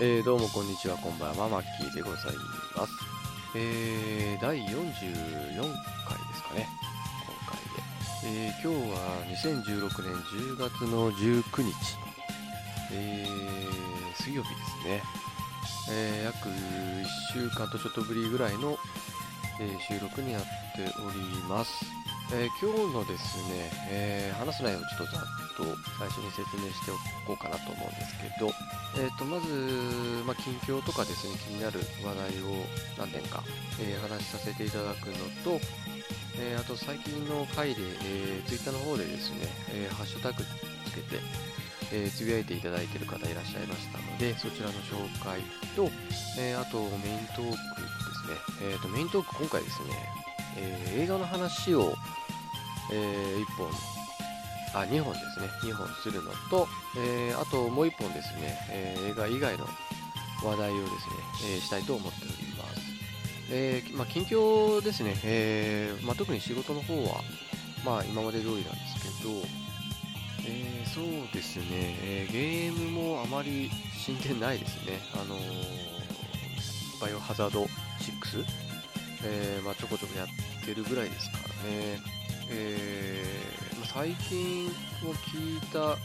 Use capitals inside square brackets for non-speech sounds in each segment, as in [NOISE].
えー、どうもこんにちは、こんばんは、マッキーでございます。えー、第44回ですかね、今回で。えー、今日は2016年10月の19日、えー、水曜日ですね。えー、約1週間とちょっとぶりぐらいの、えー収録になっております。えー今日のですね、えー話す内容をちょっとざっと最初に説明しておこうかなと思うんですけど、えー、とまず、まあ、近況とかですね気になる話題を何点か、えー話しさせていただくのと、えあと最近の回で、え、Twitter の方でですね、えハッシュタグつけて、えつぶやいていただいている方いらっしゃいましたのでそちらの紹介と、えあとメイントークですね、えー、とメイントーク今回ですね、え映画の話を、え1本。あ2本ですね。2本するのと、えーあともう1本ですね、えー映画以外の話題をですね、えしたいと思っております、えまあ、近況ですね、えまあ、特に仕事の方は、まあ、今まで通りなんですけど、えそうですね、えゲームもあまり進展ないですね。あのバイオハザード6、えまあ、ちょこちょこやってるぐらいですからね。えー最近も聞いた、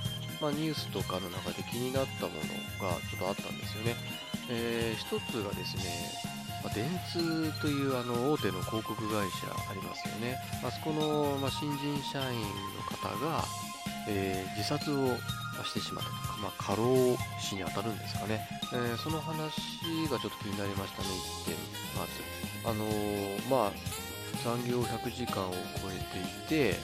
まあ、ニュースとかの中で気になったものがちょっとあったんですよね。えー一つがですね、ま、電通というあの大手の広告会社ありますよね。あそこの、ま、新人社員の方が、えー自殺をしてしまったとか、まあ、過労死に当たるんですかね、えーその話がちょっと気になりましたね、1点、まず。あのーまあ、残業100時間を超えていて、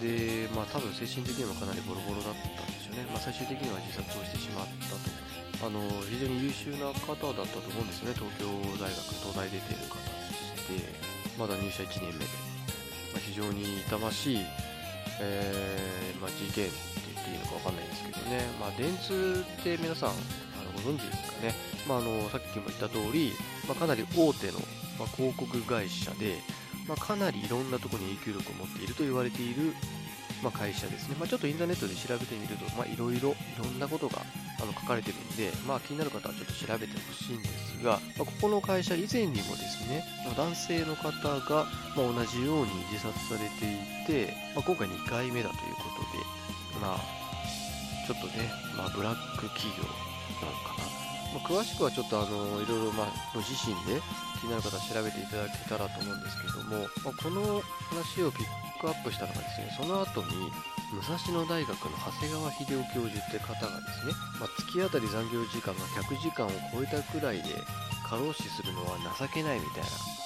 で、まあ、多分精神的にもかなりボロボロだったんですよね。まあ、最終的には自殺をしてしまったと。あの非常に優秀な方だったと思うんですね、東京大学、東大出ている方でして、まだ入社1年目で。まあ、非常に痛ましい、えーまあ、事件って言っていいのかわかんないんですけどね、まあ、電通って皆さんあのご存知ですかね、まあ、のさっきも言った通り、まあ、かなり大手の、ま、広告会社で、まあ、かなりいろんなところに影響力を持っていると言われている、まあ、会社ですね、まあ、ちょっとインターネットで調べてみると、まあ、いろいろいろんなことがあの書かれてるんで、まあ、気になる方はちょっと調べてほしいんですが、まあ、ここの会社以前にもですね男性の方が、ま、同じように自殺されていて、ま、今回2回目だということで、まあ、ちょっとね、ま、ブラック企業なのかな、まあ、詳しくはちょっとあのいろいろ、まあ、ご自身で気になる方は調べていただけたらと思うんですけども、まあ、この話をピックアップしたのがですねその後に武蔵野大学の長谷川秀夫教授って方がですね、まあ、月当たり残業時間が100時間を超えたくらいで過労死するのは情けないみたいな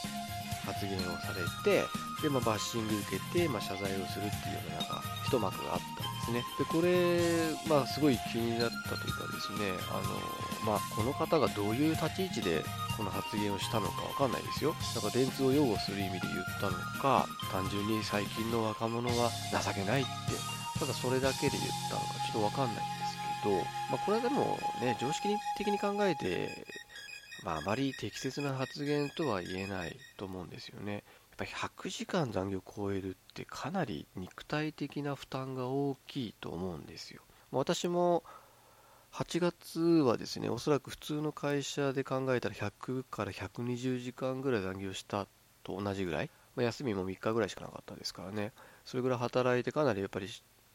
発言をされてで、まあ、バッシング受けて、まあ、謝罪をするっていうようななんか一幕があったんですね。でこれ、まあ、すごい気になったというかですねあの、まあ、この方がどういう立ち位置でこの発言をしたのかわかんないですよなんか電通を擁護する意味で言ったのか単純に最近の若者は情けないってただそれだけで言ったのかちょっとわかんないんですけど、まあ、これはでもね常識的に考えてまあ、あまり適切な発言とは言えないと思うんですよね。やっぱ100時間残業を超えるってかなり肉体的な負担が大きいと思うんですよ。私も8月はですね、おそらく普通の会社で考えたら100から120時間ぐらい残業したと同じぐらい、まあ、休みも3日ぐらいしかなかったですからね、それぐらい働いてかなりやっぱり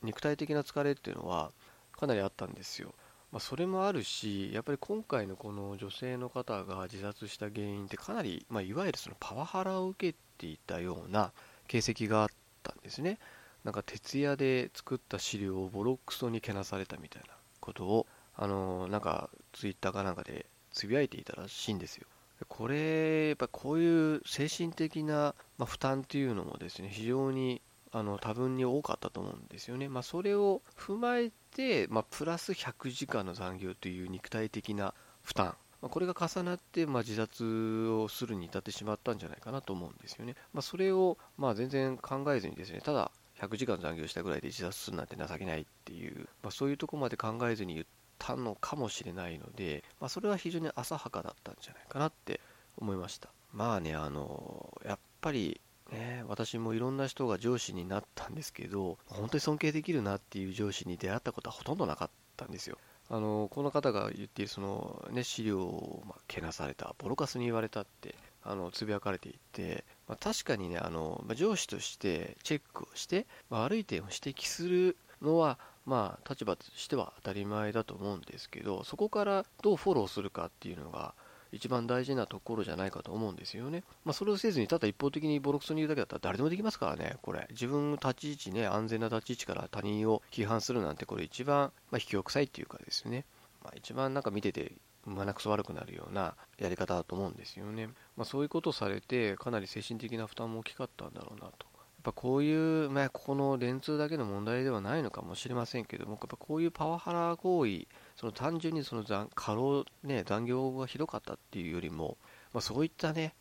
肉体的な疲れっていうのはかなりあったんですよ。まあ、それもあるし、やっぱり今回のこの女性の方が自殺した原因ってかなり、まあ、いわゆるそのパワハラを受けていたような形跡があったんですね。なんか徹夜で作った資料をボロクソにけなされたみたいなことを、あのなんかツイッターかなんかでつぶやいていたらしいんですよ。これ、やっぱこういう精神的な、ま、負担っていうのもですね、非常にあの多分に多かったと思うんですよね。まあ、それを踏まえて、まあ、プラス100時間の残業という肉体的な負担、ま、これが重なって、ま、自殺をするに至ってしまったんじゃないかなと思うんですよね。ま、それを、ま、全然考えずにですね、ただ100時間残業したぐらいで自殺するなんて情けないっていう、ま、そういうところまで考えずに言ったのかもしれないので、まあ、それは非常に浅はかだったんじゃないかなって思いました。まあね、あの、やっぱりね、私もいろんな人が上司になったんですけど、本当に尊敬できるなっていう上司に出会ったことはほとんどなかったんですよ。あのこの方が言っているその、ね、資料を、まあ、けなされた、ボロカスに言われたってあのつぶやかれていて、まあ、確かにねあの、ま、上司としてチェックをして、まあ、悪い点を指摘するのは、まあ、立場としては当たり前だと思うんですけどそこからどうフォローするかっていうのが一番大事なところじゃないかと思うんですよね。まあ、それをせずに、ただ一方的にボロクソに言うだけだったら誰でもできますからね、これ。自分の立ち位置ね、安全な立ち位置から他人を批判するなんて、これ一番、まあ、卑怯臭いっていうかですね、まあ、一番なんか見てて、まくそ悪くなるようなやり方だと思うんですよね。まあ、そういうことをされて、かなり精神的な負担も大きかったんだろうなと。ぱこういう、まあ、ここの電通だけの問題ではないのかもしれませんけども、やっぱこういうパワハラ行為、その単純にその過労、ね、残業がひどかったっていうよりも、まあ、そういったね、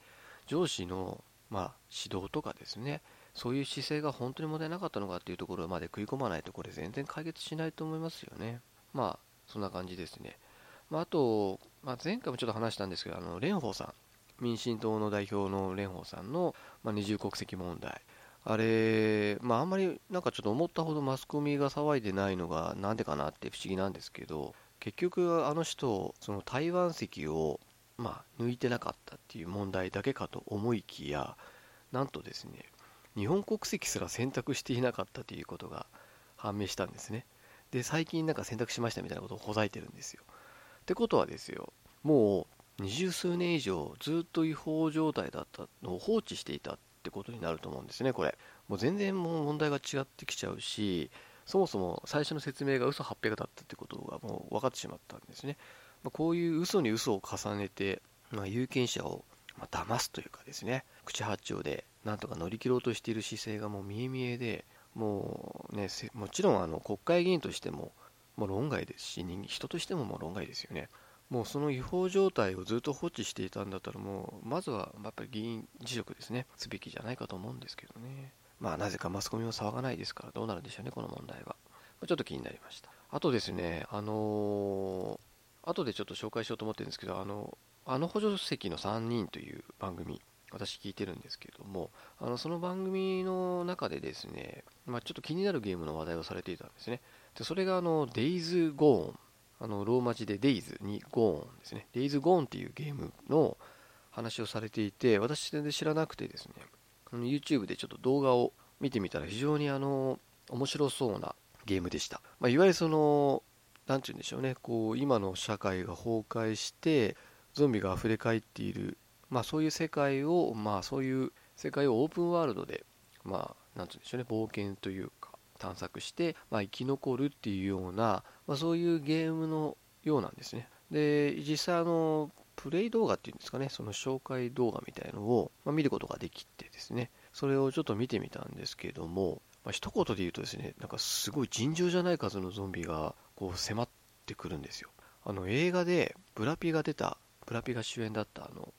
上司の、まあ、指導とかですね、そういう姿勢が本当に問題なかったのかっていうところまで食い込まないと、これ全然解決しないと思いますよね。まあ、そんな感じですね。まあ、あと、まあ、前回もちょっと話したんですけど、あの蓮舫さん、民進党の代表の蓮舫さんの、まあ、二重国籍問題、あれ、まあ、あんまりなんかちょっと思ったほどマスコミが騒いでないのがなんでかなって不思議なんですけど、結局、あの人、その台湾籍を、まあ、抜いてなかったっていう問題だけかと思いきや、なんとですね、日本国籍すら選択していなかったということが判明したんですね。で、最近なんか選択しましたみたいなことをほざいてるんですよ。ってことはですよ、もう二十数年以上ずっと違法状態だったのを放置していたっってことになると思うんですね、これ。もう全然もう問題が違ってきちゃうし、そもそも最初の説明が嘘800だったってことがもう分かってしまったんですね。まあ、こういう嘘に嘘を重ねて、まあ、有権者をま騙すというかですね、口八丁でなんとか乗り切ろうとしている姿勢がもう見え見えで、もうね、もちろんあの国会議員としてももう論外ですし、人としてももう論外ですよね。もうその違法状態をずっと放置していたんだったら、もうまずはやっぱり議員辞職ですね、すべきじゃないかと思うんですけどね。まあ、なぜかマスコミも騒がないですから、どうなるんでしょうね、この問題は。ちょっと気になりました。あとですね、あのー、後でちょっと紹介しようと思ってるんですけど、あの、あの補助席の3人という番組、私聞いてるんですけども、あのその番組の中でですね、まあ、ちょっと気になるゲームの話題をされていたんですね。でそれがあの、Days Gone、あのローマ字で Days に Gone ですね。Days Gone っていうゲームの話をされていて、私全然知らなくてですね、YouTube でちょっと動画を見てみたら非常にあの面白そうなゲームでした。まあ、いわゆるその、なんて言うんでしょうね、こう今の社会が崩壊して、ゾンビが溢れ返っている、まあ、そういう世界を、まあ、そういう世界をオープンワールドで、まあ、なんて言うんでしょうね、冒険という、探索して、まあ、生き残るっていうような、まあ、そういうゲームのようなんですね。で、実際あの、プレイ動画っていうんですかね、その紹介動画みたいのを、ま、見ることができてですね、それをちょっと見てみたんですけども、まあ、一言で言うとですね、なんかすごい尋常じゃない数のゾンビがこう迫ってくるんですよ。あの映画でブラピが出た、ブラピが主演だったあの、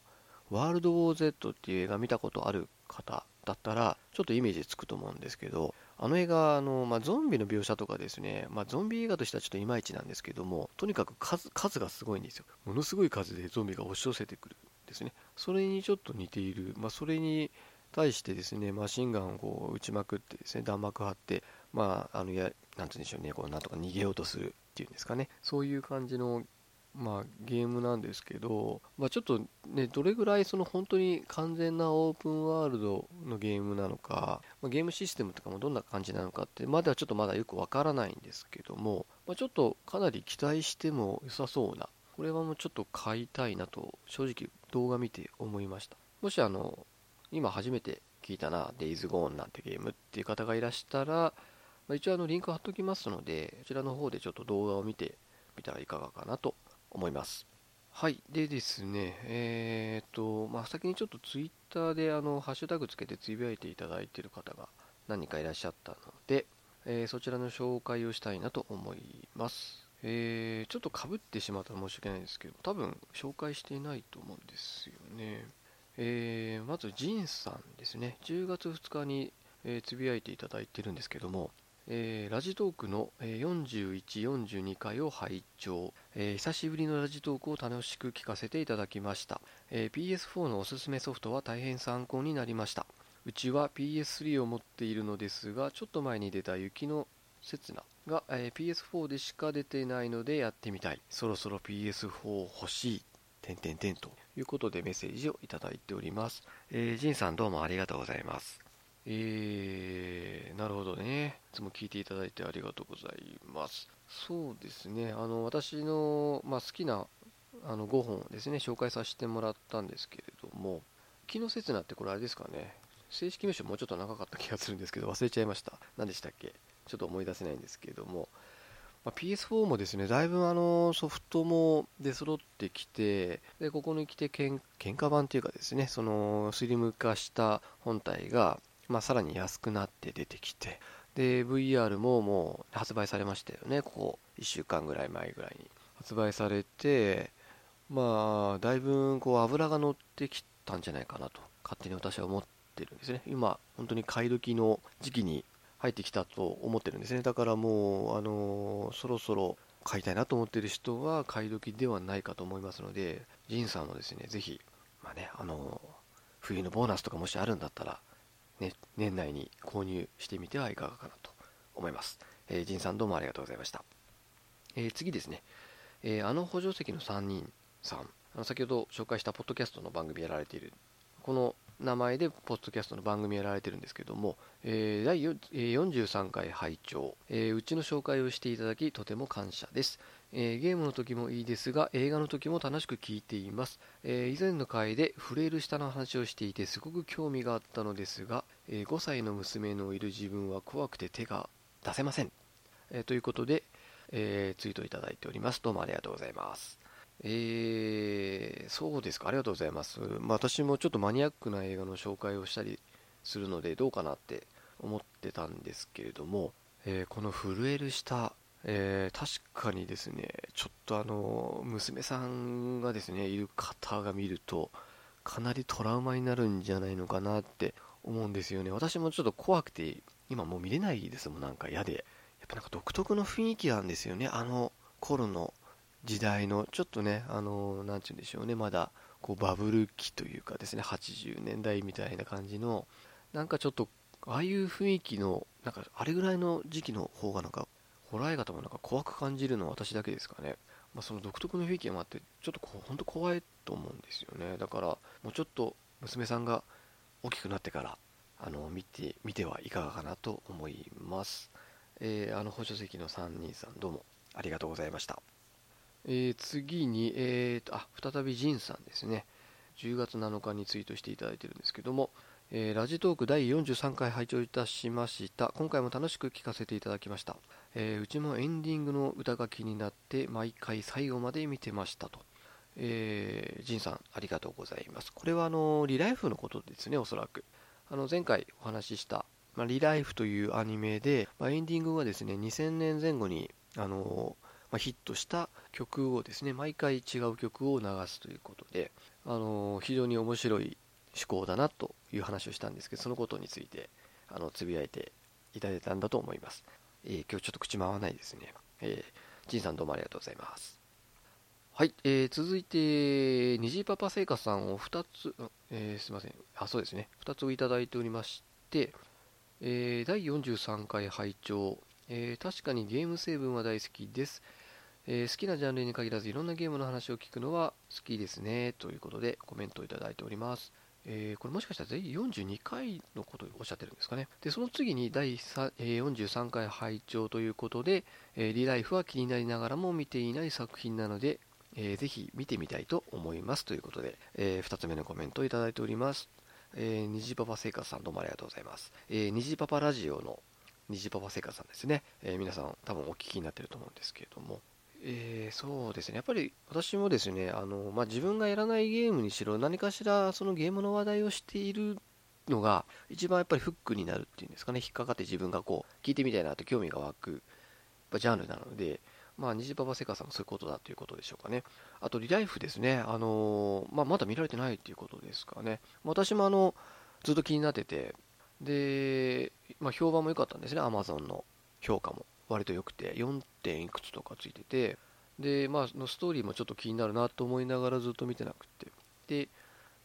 ワールドウォー Z っていう映画見たことある方だったら、ちょっとイメージつくと思うんですけど、あの映画、あのまあ、ゾンビの描写とかですね、まあ、ゾンビ映画としてはちょっといまいちなんですけども、とにかく数数がすごいんですよ。ものすごい数でゾンビが押し寄せてくるんですね。それにちょっと似ている、まあ、それに対してですね、マシンガンをこう撃ちまくってですね、弾幕張って、まあ、あのや、なんて言うんでしょうね、こうなんとか逃げようとするっていうんですかね、そういう感じの、まあ、ゲームなんですけど、まあ、ちょっとね、どれぐらいその本当に完全なオープンワールドのゲームなのか、まあ、ゲームシステムとかもどんな感じなのかってまではちょっとまだよくわからないんですけども、まあ、ちょっとかなり期待しても良さそうな、これはもうちょっと買いたいなと正直動画見て思いました。もしあの、今初めて聞いたな、Days Gone なんてゲームっていう方がいらしたら、まあ、一応あのリンク貼っときますので、こちらの方でちょっと動画を見てみたらいかがかなと思います。はい。でですね、えー、っと、まあ、先にちょっと Twitter であの、ハッシュタグつけてつぶやいていただいている方が何人かいらっしゃったので、えー、そちらの紹介をしたいなと思います。えー、ちょっとかぶってしまったら申し訳ないですけど、多分紹介していないと思うんですよね。えー、まず、ジンさんですね。10月2日に、え、つぶやいていただいてるんですけども、えー、ラジトークの41、42回を拝聴、えー、久しぶりのラジトークを楽しく聞かせていただきました、えー、PS4 のおすすめソフトは大変参考になりましたうちは PS3 を持っているのですがちょっと前に出た雪の刹那が、えー PS4 でしか出てないのでやってみたい。そろそろ PS4 欲しい。てんてんてんということでメッセージをいただいております。えー、ジンさんどうもありがとうございます。えー、なるほどね。いつも聞いていただいてありがとうございます。そうですね。あの、私の、まあ、好きなあの5本ですね、紹介させてもらったんですけれども、気の刹那ってこれあれですかね。正式名称もうちょっと長かった気がするんですけど、忘れちゃいました。何でしたっけ？ちょっと思い出せないんですけれども、ま PS4 もですね、だいぶあのソフトも出揃ってきて、でここに来てけん喧嘩版っていうかですね、そのスリム化した本体が、まあ、さらに安くなって出てきて、で VR ももう発売されましたよね、ここ1週間ぐらい前ぐらいに。発売されて、まあ、だいぶこう油が乗ってきたんじゃないかなと、勝手に私は思ってるんですね。今、本当に買い時の時期に入ってきたと思ってるんですね。だからもう、あのそろそろ買いたいなと思ってる人は買い時ではないかと思いますので、ジンさんもですね、ぜひ、まあね、あの冬のボーナスとかもしあるんだったら、ね、年内に購入してみてはいかがかなと思います。えー、ジンさんどうもありがとうございました。えー次ですね、えーあの補助席の3人さん、あの先ほど紹介したポッドキャストの番組やられている、この名前でポッドキャストの番組やられてるんですけども、えー第43回拝聴、えーうちの紹介をしていただきとても感謝です、えーゲームの時もいいですが映画の時も楽しく聞いています、えー以前の回でフレイル下の話をしていてすごく興味があったのですが、えー5歳の娘のいる自分は怖くて手が出せません、えということで、えツイートいただいております。どうもありがとうございます。えー、そうですか、ありがとうございます。まあ、私もちょっとマニアックな映画の紹介をしたりするので、どうかなって思ってたんですけれども、えこの震える下、えー確かにですね、ちょっとあの、娘さんがですね、いる方が見ると、かなりトラウマになるんじゃないのかなって思うんですよね。私もちょっと怖くて、今もう見れないですもん、なんか嫌で。やっぱなんか独特の雰囲気なんですよね、あの頃の時代のちょっとね、あのなんて言うんでしょうね、まだこうバブル期というかですね、80年代みたいな感じの、なんかちょっと、ああいう雰囲気の、なんかあれぐらいの時期の方がなんか、ホラー映画ともなんか怖く感じるのは私だけですかね。まあ、その独特の雰囲気もあって、ちょっとこう本当怖いと思うんですよね。だから、もうちょっと娘さんが大きくなってから、あの見て見てはいかがかなと思います。えーあの補助席の3人さん、どうもありがとうございました。えー次に、えーと、あ、再びジンさんですね。10月7日にツイートしていただいてるんですけども、えーラジトーク第43回拝聴いたしました。今回も楽しく聞かせていただきました。えーうちもエンディングの歌が気になって、毎回最後まで見てましたと。えージンさん、ありがとうございます。これはあのリライフのことですね、おそらく。あの前回お話しした、まあ、リライフというアニメで、まあ、エンディングはですね、2000年前後に、あのまあ、ヒットした曲をですね、毎回違う曲を流すということで、あの非常に面白い趣向だなという話をしたんですけど、そのことについて、あのつぶやいていただいたんだと思います。えー今日ちょっと口回らないですね。えー、ジンさんどうもありがとうございます。はい、えー続いて、虹パパ生活さんを2つ、えーすいません、あ、そうですね、2つをいただいておりまして、えー第43回拝聴、えー確かにゲーム成分は大好きです、えー好きなジャンルに限らずいろんなゲームの話を聞くのは好きですね、ということでコメントをいただいております。えーこれもしかしたら第42回のことをおっしゃってるんですかね。で、その次に第43回拝聴ということで、えーリライフは気になりながらも見ていない作品なので、えーぜひ見てみたいと思いますということで、え2つ目のコメントをいただいております。えー、虹パパ生活さんどうもありがとうございます。えー、虹パパラジオの虹パパ生活さんですね。えー皆さん多分お聞きになってると思うんですけれども、えーそうですね。やっぱり私もですね、あの、まあ、自分がやらないゲームにしろ何かしらそのゲームの話題をしているのが一番やっぱりフックになるっていうんですかね、引っかかって自分がこう聞いてみたいなと興味が湧くやっぱジャンルなので、まあ、虹パパセカさんもそういうことだということでしょうかね。あと、リライフですね。あのまあ、まだ見られてないっていうことですかね。私もあの、ずっと気になってて、で、まあ、評判も良かったんですね。Amazon の評価も割と良くて、4. 点いくつとかついてて、で、まあ、のストーリーもちょっと気になるなと思いながらずっと見てなくて、で、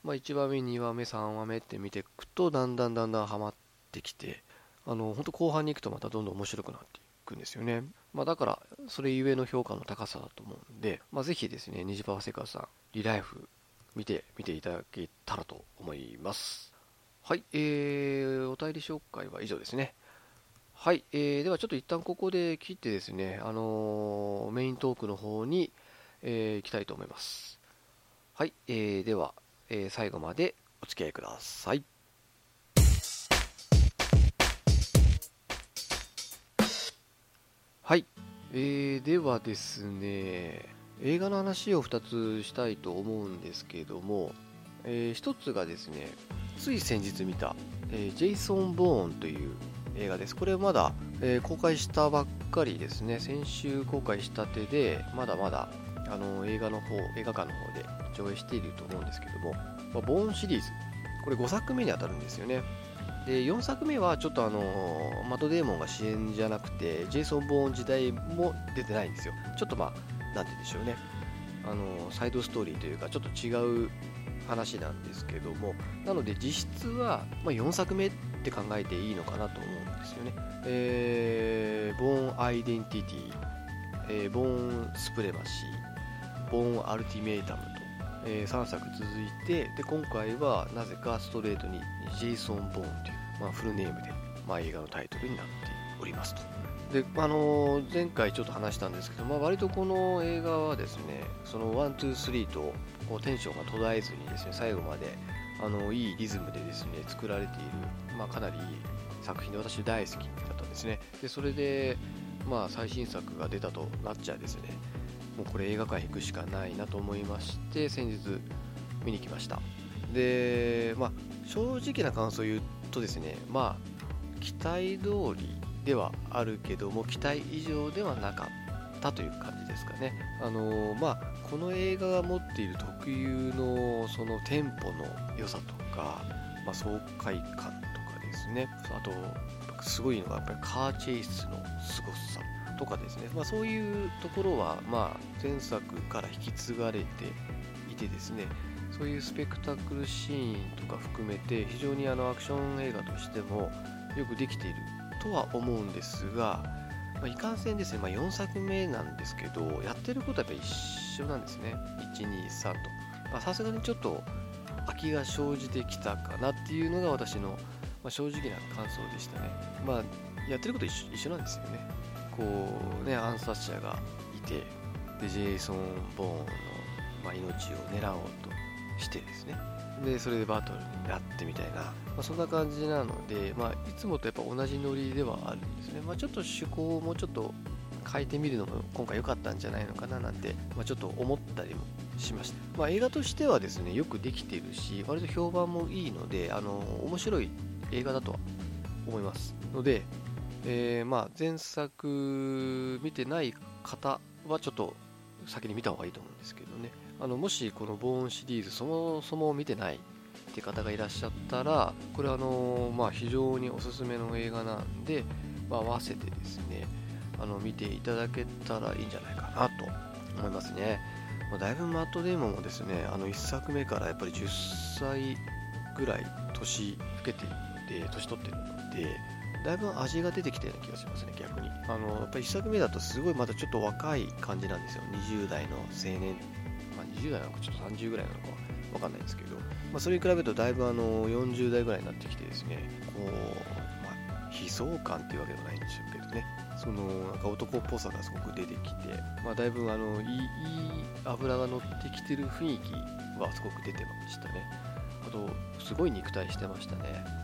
まあ、1話目、2話目、3話目って見ていくと、だんだんだんだんハマってきて、あの、本当後半に行くとまたどんどん面白くなっていくんですよね。まあ、だから、それゆえの評価の高さだと思うんで、まあ、ぜひですね、ニジパワセカさん、リライフ見て、見ていただけたらと思います。はい、えー、お便り紹介は以上ですね。はい、えー、ではちょっと一旦ここで切ってですね、あのー、メイントークの方に、えー、行きたいと思います。はい、えー、では、えー、最後までお付き合いください。はい、えー、ではですね、映画の話を2つしたいと思うんですけども、えー、1つがですね、つい先日見た、えー、ジェイソン・ボーンという映画です。これまだ、えー、公開したばっかりですね。先週公開したてで、まだまだあの映画の方、映画館の方で上映していると思うんですけども、まあ、ボーンシリーズ、これ5作目に当たるんですよね。で4作目はちょっとあのマト・デーモンが主演じゃなくてジェイソン・ボーン時代も出てないんですよちょっとまあ何て言うんでしょうねあのサイドストーリーというかちょっと違う話なんですけどもなので実質は、まあ、4作目って考えていいのかなと思うんですよね、えー、ボーン・アイデンティティ、えー、ボーン・スプレマシーボーン・アルティメイタムと、えー、3作続いてで今回はなぜかストレートにジェイソン・ボーンという、まあ、フルネームで、まあ、映画のタイトルになっておりますと。であのー、前回ちょっと話したんですけど、まあ、割とこの映画はですねその1、2、3とこうテンションが途絶えずにですね最後まであのいいリズムでですね作られている、まあ、かなり作品で私大好きだったんですね。でそれで、まあ、最新作が出たとなっちゃですね。もうこれ映画館行くしかないなと思いまして先日見に来ました。で、まあ、正直な感想を言うとですね、まあ、期待通りではあるけども、期待以上ではなかったという感じですかね。あのまあ、この映画が持っている特有のそのテンポの良さとか、まあ、爽快感ね、あと、すごいのがやっぱりカーチェイスのすごさとかですね、まあ、そういうところは、まあ、前作から引き継がれていてですね、そういうスペクタクルシーンとか含めて非常にあのアクション映画としてもよくできているとは思うんですが、まあ、いかんせんですね、まあ、4作目なんですけどやってることはやっぱ一緒なんですね。123と。さすがにちょっと空きが生じてきたかなっていうのが私の、まあ、正直な感想でしたね。まあやってること一緒なんですよね。こうね暗殺者がいてでジェイソン・ボーンの、まあ、命を狙おうとしてですね。でそれでバトルになってみたいな、まあ、そんな感じなので、まあ、いつもとやっぱ同じノリではあるんですね、まあ、ちょっと趣向をもうちょっと変えてみるのも今回良かったんじゃないのかななんて、まあ、ちょっと思ったりもしました、まあ、映画としてはですねよくできてるし割と評判もいいのであの面白い映画だとは思いますので、えー、まあ前作見てない方はちょっと先に見た方がいいと思うんですけどね。あのもしこのボーンシリーズそもそも見てないって方がいらっしゃったらこれはあの、まあ、非常におすすめの映画なんで、まあ、合わせてですねあの見ていただけたらいいんじゃないかなと思いますね、まあ、だいぶマット・デーモンもですねあの1作目からやっぱり10歳ぐらい年老けていで年取ってるのでだいぶ味が出てきたような気がしますね逆にあのやっぱり1作目だとすごいまだちょっと若い感じなんですよ20代の青年ま20代なのかちょっと30ぐらいなのかわかんないんですけど、まあ、それに比べるとだいぶあの40代ぐらいになってきてですね、こう、まあ、悲壮感っていうわけではないんでしょうけどね、そのなんか男っぽさがすごく出てきて、まあ、だいぶあのいいいい油が乗ってきてる雰囲気はすごく出てましたね。あと、すごい肉体してましたね。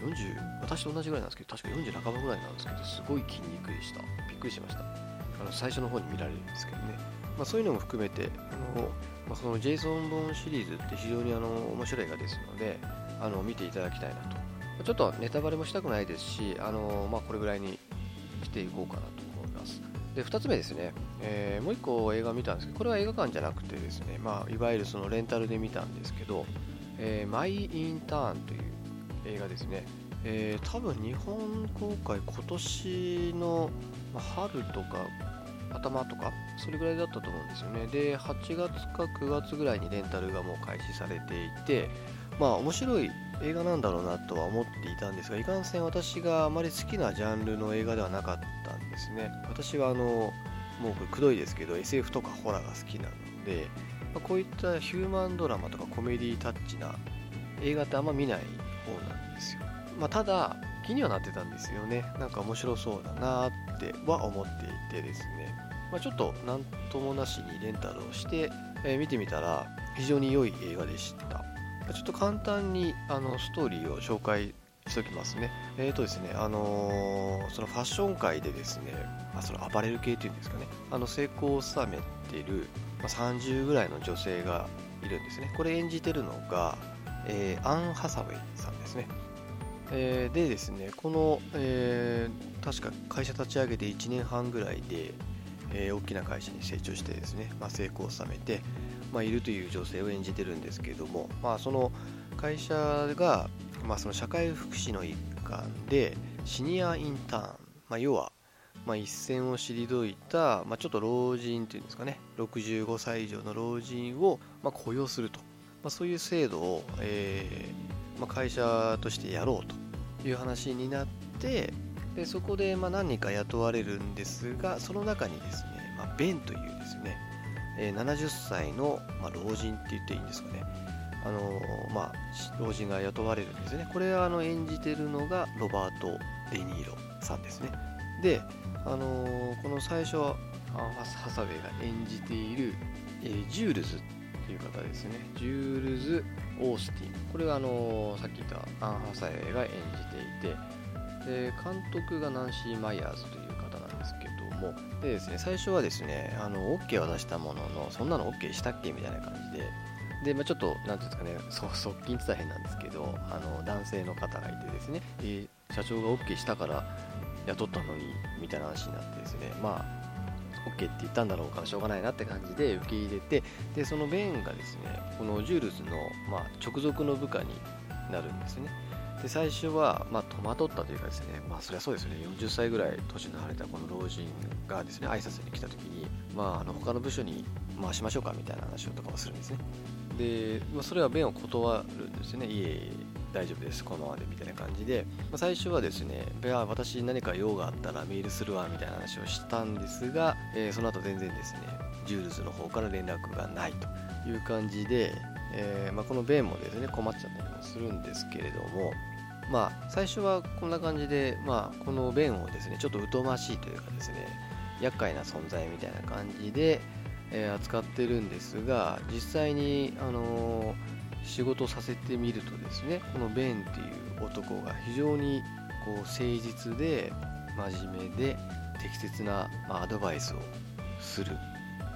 40、私と同じぐらいなんですけど、確か40半ばぐらいなんですけど、すごい筋肉でした。びっくりしました。あの最初の方に見られるんですけどね。まあ、そういうのも含めて、あのまあ、そのジェイソン・ボーンシリーズって非常にあの面白い映画ですので、あの見ていただきたいなと。ちょっとネタバレもしたくないですし、あのまあ、これぐらいにしていこうかなと思います。で、2つ目ですね、えー、もう1個映画見たんですけど、これは映画館じゃなくてですね、まあ、いわゆるそのレンタルで見たんですけど、えー、マイ・インターンという映画ですね。えー、多分日本公開今年の春とか頭とか、それぐらいだったと思うんですよね。で、8月か9月ぐらいにレンタルがもう開始されていて、まあ面白い映画なんだろうなとは思っていたんですが、いかんせん私があまり好きなジャンルの映画ではなかったんですね私はあのもうくどいですけど SF とかホラーが好きなので、まあ、こういったヒューマンドラマとかコメディタッチな映画ってあんま見ない方なんですよ、まあ、ただ気にはなってたんですよね。なんか面白そうだなっては思っていてですね、まあ、ちょっと何ともなしにレンタルをして、えー、見てみたら非常に良い映画でした。ちょっと簡単にあのストーリーを紹介しておきますね。えっ、ー、とですね、あのー、そのファッション界でですね、あそのアパレル系っていうんですかね、あの成功を収めてる、ま、30ぐらいの女性がいるんですね。これ演じてるのが、えー、アン・ハサウェイさんですね。えー、でですね、この、えー、確か会社立ち上げて1年半ぐらいで、えー、大きな会社に成長してですね、まあ、成功を収めて、まあ、いるという女性を演じてるんですけども、まあ、その会社が、まあ、その社会福祉の一環でシニアインターン、まあ、要は、まあ、一線を退いた、まあ、ちょっと老人というんですかね65歳以上の老人を、まあ、雇用すると、まあ、そういう制度を、えーまあ、会社としてやろうという話になってでそこでまあ何人か雇われるんですがその中にですね、まあ、ベンというですねえ70歳の、まあ、老人って言っていいんですかね。あのまあ、老人が雇われるんですね。これはあの演じてるのがロバート・デ・ニーロさんですね。で、あのこの最初アン・ハサウェイが演じている、えー、ジュールズっていう方ですね。ジュールズ・オースティン。これはあのさっき言ったアン・ハサウェイが演じていてで監督がナンシー・マイヤーズという方なんですけどもでですね最初はですねあの OK は出したもののそんなの OK したっけ？みたいな感じで。で、まあ、ちょっと何ていうんですかねそ [LAUGHS] 側近って言ったら変なんですけどあの男性の方がいてですね、え、社長が OK したから雇ったのにみたいな話になってですね。まあ OK って言ったんだろうからしょうがないなって感じで受け入れてでそのベンがですねこのジュールズの、まあ、直属の部下になるんですね。で最初は、まあ、戸惑ったというかですね、まあ、そりゃそうですよね、40歳ぐらい年の離れたこの老人がですね、挨拶に来た時に、まあ、あの他の部署に回しましょうかみたいな話をとかもするんですね。で、まあ、それは弁を断るんですよね、いえいえ、大丈夫です、このままでみたいな感じで、まあ、最初はですね、は私何か用があったらメールするわみたいな話をしたんですが、えー、その後全然ですね、ジュールズの方から連絡がないという感じで、えーまあ、この弁もですね困っちゃったりもするんですけれども、まあ、最初はこんな感じで、まあ、この弁をですねちょっと疎ましいというかですね厄介な存在みたいな感じで、えー、扱ってるんですが実際に、あのー、仕事させてみるとですねこのベンっていう男が非常にこう誠実で真面目で適切な、アドバイスをする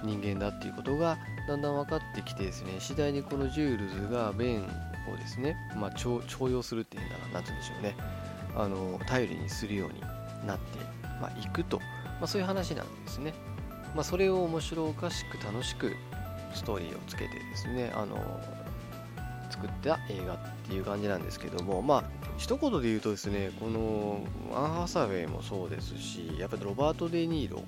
人間だっていうことがだんだん分かってきてですね次第にこのジュールズがベンをですね、まあ、重用するっていうんだな、なんて言うんでしょうね、あの頼りにするようになって、まあ、いくと、まあ、そういう話なんですね。まあ、それを面白おかしく楽しくストーリーをつけてですね、あの作った映画っていう感じなんですけども、まあ、一言で言うとですね、このアン・ハサウェイもそうですし、やっぱりロバート・デ・ニーロ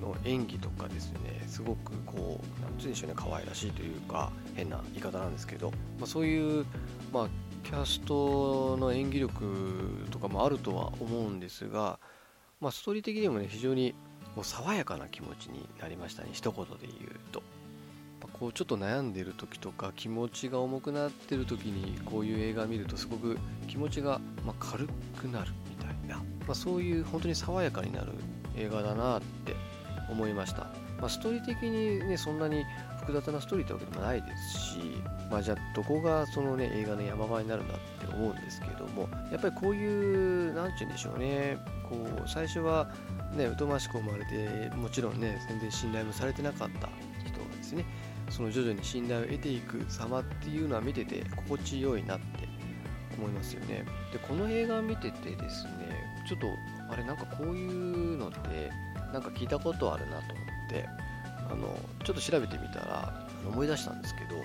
の演技とかですねすごくこう何て言うんでしょうね可愛らしいというか変な言い方なんですけど、まあ、そういう、まあ、キャストの演技力とかもあるとは思うんですが、まあ、ストーリー的にもね非常にこう爽やかな気持ちになりましたね一言で言うと。こうちょっと悩んでる時とか気持ちが重くなってる時にこういう映画を見るとすごく気持ちがま軽くなるみたいな、まあ、そういう本当に爽やかになる映画だなって思いました、まあ、ストーリー的にねそんなに複雑なストーリーってわけでもないですし、まあ、じゃあどこがそのね映画の山場になるんだって思うんですけどもやっぱりこういう何て言うんでしょうねこう最初はね疎ましく思われてもちろんね全然信頼もされてなかった人がですねその徐々に信頼を得ていく様っていうのは見てて心地よいなって思いますよね。でこの映画を見ててですねちょっとあれなんかこういうのってなんか聞いたことあるなと思ってあのちょっと調べてみたら思い出したんですけど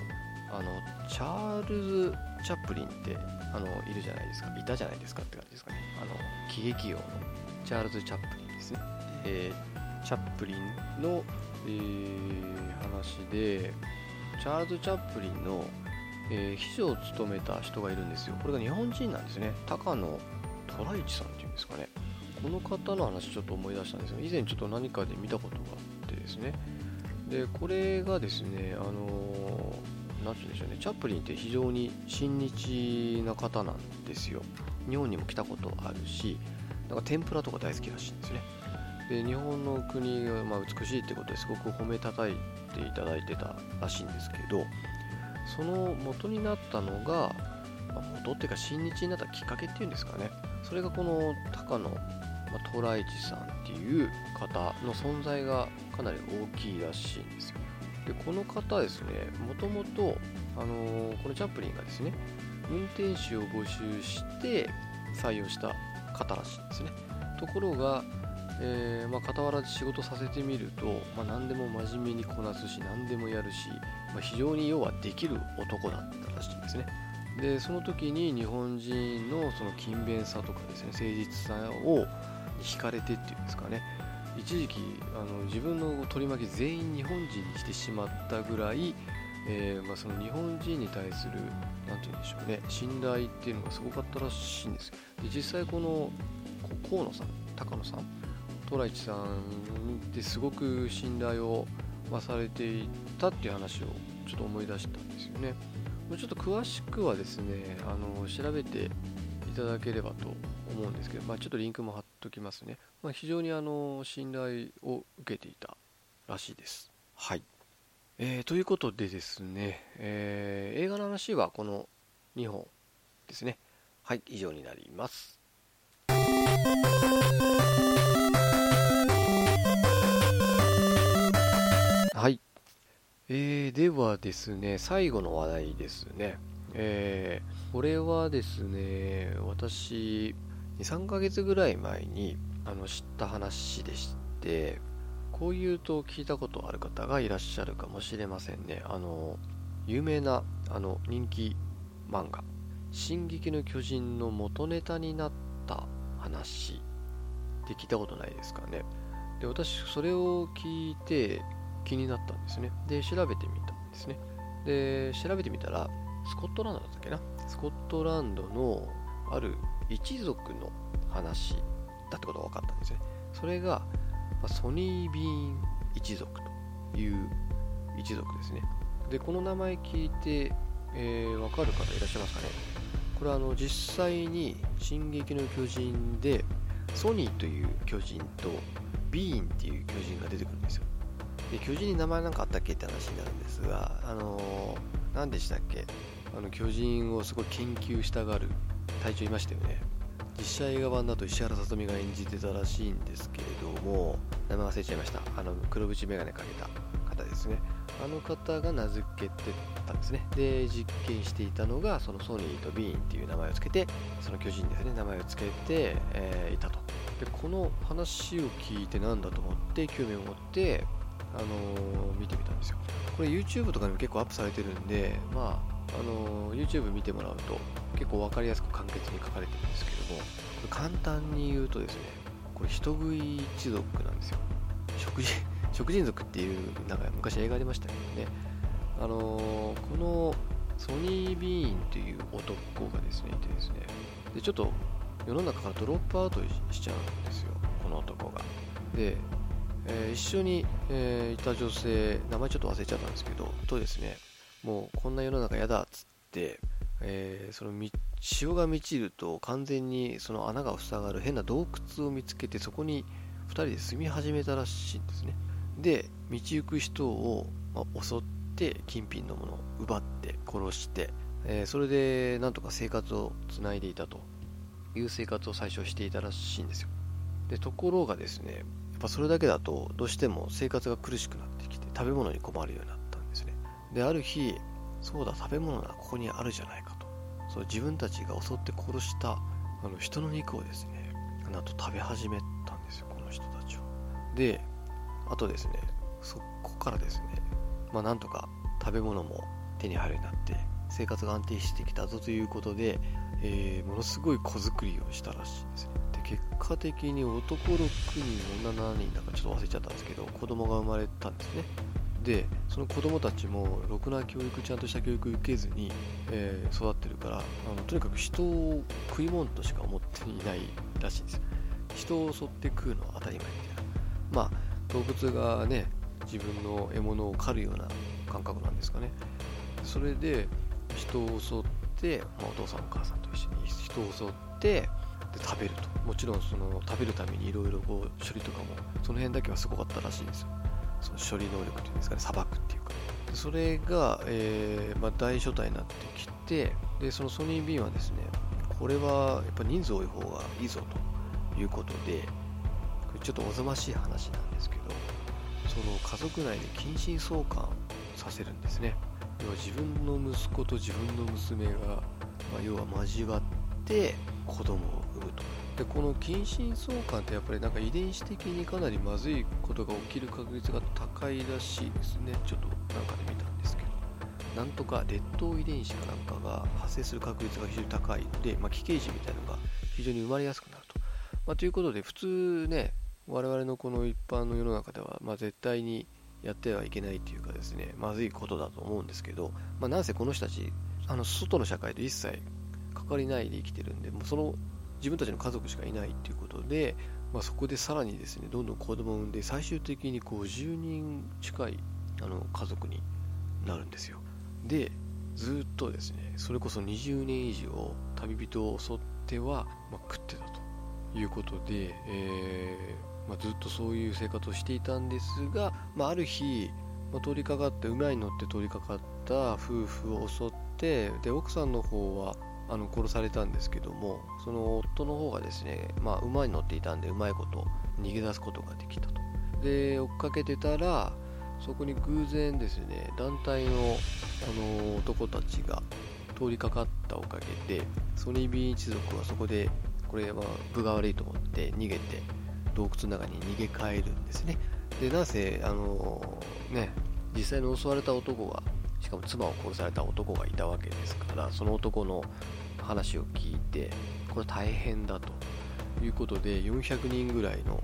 あのチャールズ・チャップリンってあのいるじゃないですか。いたじゃないですかって感じですかね。あの喜劇王のチャールズ・チャップリンですね、えー、チャップリンの、えー、話でチャールズ・チャップリンの、えー、秘書を務めた人がいるんですよ。これが日本人なんですね。高野虎一さんっていうんですかね。この方の話ちょっと思い出したんですよ。以前ちょっと何かで見たことがあってですね。でこれがですねあの何て言うんでしょうね。チャップリンって非常に親日な方なんですよ。日本にも来たことあるしなんか天ぷらとか大好きらしいんですね。で日本の国がま美しいってことですごく褒めたたいていただいてたらしいんですけどその元になったのが、まあ、元っていうか親日になったきっかけっていうんですかね。それがこの高野、まあ、さんっていう方の存在がかなり大きいらしいんですよ。でこの方ですねもともとあのこのチャップリンがですね運転手を募集して採用した方らしいんですね。ところがえー、まあ、傍らで仕事させてみると、まあ、何でも真面目にこなすし何でもやるし、まあ、非常に要はできる男だったらしいんですね。でその時に日本人のその勤勉さとかですね誠実さを惹かれてっていうんですかね。一時期あの自分の取り巻き全員日本人にしてしまったぐらい、えー、まあ、その日本人に対する何て言うんでしょうね信頼っていうのがすごかったらしいんですで実際この河野さん高野さんトライチさんってすごく信頼をされていたっていう話をちょっと思い出したんですよね。ちょっと詳しくはですね、あの調べていただければと思うんですけど、まあ、ちょっとリンクも貼っときますね。まあ、非常にあの信頼を受けていたらしいです。はい。えー、ということでですね、えー、映画の話はこの2本ですね。はい、以上になります。はい。えー、ではですね、最後の話題ですね。えー、これはですね、私、2、3ヶ月ぐらい前にあの知った話でして、こういうと聞いたことある方がいらっしゃるかもしれませんね。あの、有名なあの人気漫画、進撃の巨人の元ネタになった話って聞いたことないですかね。で、私、それを聞いて、気になったんですね。で、調べてみたんですね。で、調べてみたら、スコットランドだったっけな？スコットランドのある一族の話だってことが分かったんですね。それが、まソニー・ビーン一族という一族ですね。で、この名前聞いて、えー、分かる方いらっしゃいますかね？これはあの実際に「進撃の巨人」でソニーという巨人とビーンっていう巨人が出てくるんですよ。で巨人に名前なんかあったっけって話になるんですが、あのー、何でしたっけ？あの巨人をすごい研究したがる隊長いましたよね。実写映画版だと石原さとみが演じてたらしいんですけれども名前忘れちゃいました。あの黒縁眼鏡かけた方ですね。あの方が名付けてたんですね。で実験していたのがそのソニーとビーンっていう名前を付けてその巨人ですね。名前を付けて、えー、いたと。でこの話を聞いて何だと思って興味を持ってあのー、見てみたんですよ。これ YouTube とかにも結構アップされてるんで、まあ、あのー、YouTube 見てもらうと結構分かりやすく簡潔に書かれてるんですけども、これ簡単に言うとですね、これ人食い一族なんですよ。食人、[LAUGHS] 食人族っていう、なんか昔映画ありましたけどね、あのー、このソニー・ビーンという男がですね、いてですね、で、ちょっと世の中からドロップアウトしちゃうんですよ、この男が。で、えー、一緒に、えー、いた女性、名前ちょっと忘れちゃったんですけど、とですね、もうこんな世の中嫌だっつって、えー、その潮が満ちると完全にその穴が塞がる変な洞窟を見つけてそこに2人で住み始めたらしいんですね。で、道行く人を、まあ、襲って金品のものを奪って殺して、えー、それでなんとか生活をつないでいたという生活を最初していたらしいんですよ。でところがですね、ぱそれだけだとどうしても生活が苦しくなってきて食べ物に困るようになったんですね。である日そうだ食べ物がここにあるじゃないかと。そう自分たちが襲って殺したあの人の肉をですねなんと食べ始めたんですよこの人たちはであとですねそこからですねまあなんとか食べ物も手に入るようになって生活が安定してきたぞということで、えー、ものすごい子作りをしたらしいんですね。結果的に男6人女7人なんかちょっと忘れちゃったんですけど子供が生まれたんですね。でその子供たちもろくな教育ちゃんとした教育受けずに、えー、育ってるからあのとにかく人を食い物としか思っていないらしいんです。人を襲って食うのは当たり前みたいな。まあ動物がね自分の獲物を狩るような感覚なんですかね。それで人を襲って、まあ、お父さんお母さんと一緒に人を襲ってで食べると。もちろんその食べるためにいろいろこう処理とかもその辺だけはすごかったらしいんですよ。その処理能力っていうんですかねさばくっていうか。でそれが、えー、まあ、大所帯になってきてでそのソニー・ビンはですねこれはやっぱ人数多い方がいいぞということでこれちょっとおぞましい話なんですけどその家族内で近親相関させるんですね。要は自分の息子と自分の娘が、まあ、要は交わって子供を産むとでこの近親相関ってやっぱりなんか遺伝子的にかなりまずいことが起きる確率が高いらしいですね。ちょっとなんかで見たんですけど。なんとか劣等遺伝子かなんかが発生する確率が非常に高い。ので、ま、奇形児みたいなのが非常に生まれやすくなると、まあ、ということで普通ね我々のこの一般の世の中では、まあ、絶対にやってはいけないというかですねまずいことだと思うんですけど、まあ、なんせこの人たちあの外の社会と一切関わりないで生きてるんでもうその自分たちの家族しかいないっていうことで、まあ、そこでさらにですねどんどん子供を産んで最終的に50人近いあの家族になるんですよ。でずっとですねそれこそ20年以上旅人を襲っては、まあ、食ってたということで、えー、まあ、ずっとそういう生活をしていたんですが、まあ、ある日、ま通りかかって馬に乗って通りかかった夫婦を襲ってで奥さんの方はあの殺されたんですけどもその夫の方がですね、まあ、馬に乗っていたんでうまいこと逃げ出すことができたと。で追っかけてたらそこに偶然ですね団体のあの男たちが通りかかったおかげでソニービーン一族はそこでこれは分が悪いと思って逃げて洞窟の中に逃げ帰るんですね。でなぜあのね実際に襲われた男がしかも妻を殺された男がいたわけですからその男の話を聞いてこれ大変だということで400人ぐらいの